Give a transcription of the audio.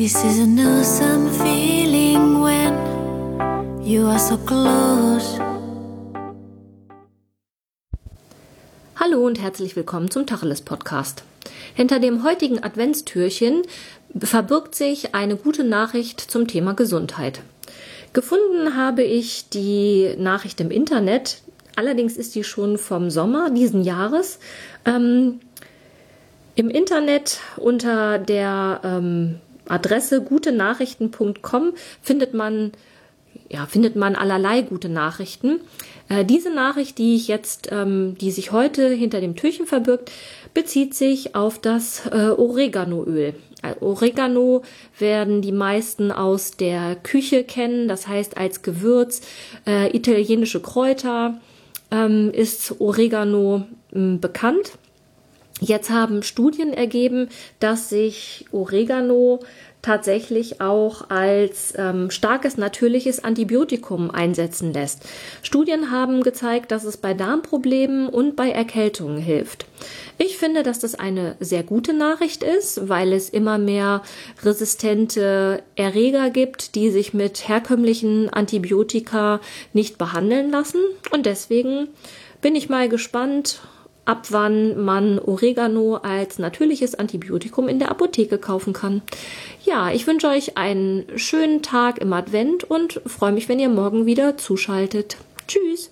This is an awesome feeling when you are so close. Hallo und herzlich willkommen zum Tacheles Podcast. Hinter dem heutigen Adventstürchen verbirgt sich eine gute Nachricht zum Thema Gesundheit. Gefunden habe ich die Nachricht im Internet, allerdings ist die schon vom Sommer diesen Jahres. Ähm, Im Internet unter der ähm, Adresse gutenachrichten.com findet man ja, findet man allerlei gute Nachrichten. Äh, diese Nachricht, die ich jetzt, ähm, die sich heute hinter dem Türchen verbirgt, bezieht sich auf das äh, Oreganoöl. Äh, Oregano werden die meisten aus der Küche kennen, das heißt als Gewürz, äh, italienische Kräuter ähm, ist Oregano ähm, bekannt. Jetzt haben Studien ergeben, dass sich Oregano tatsächlich auch als ähm, starkes natürliches Antibiotikum einsetzen lässt. Studien haben gezeigt, dass es bei Darmproblemen und bei Erkältungen hilft. Ich finde, dass das eine sehr gute Nachricht ist, weil es immer mehr resistente Erreger gibt, die sich mit herkömmlichen Antibiotika nicht behandeln lassen. Und deswegen bin ich mal gespannt, ab wann man Oregano als natürliches Antibiotikum in der Apotheke kaufen kann. Ja, ich wünsche euch einen schönen Tag im Advent und freue mich, wenn ihr morgen wieder zuschaltet. Tschüss!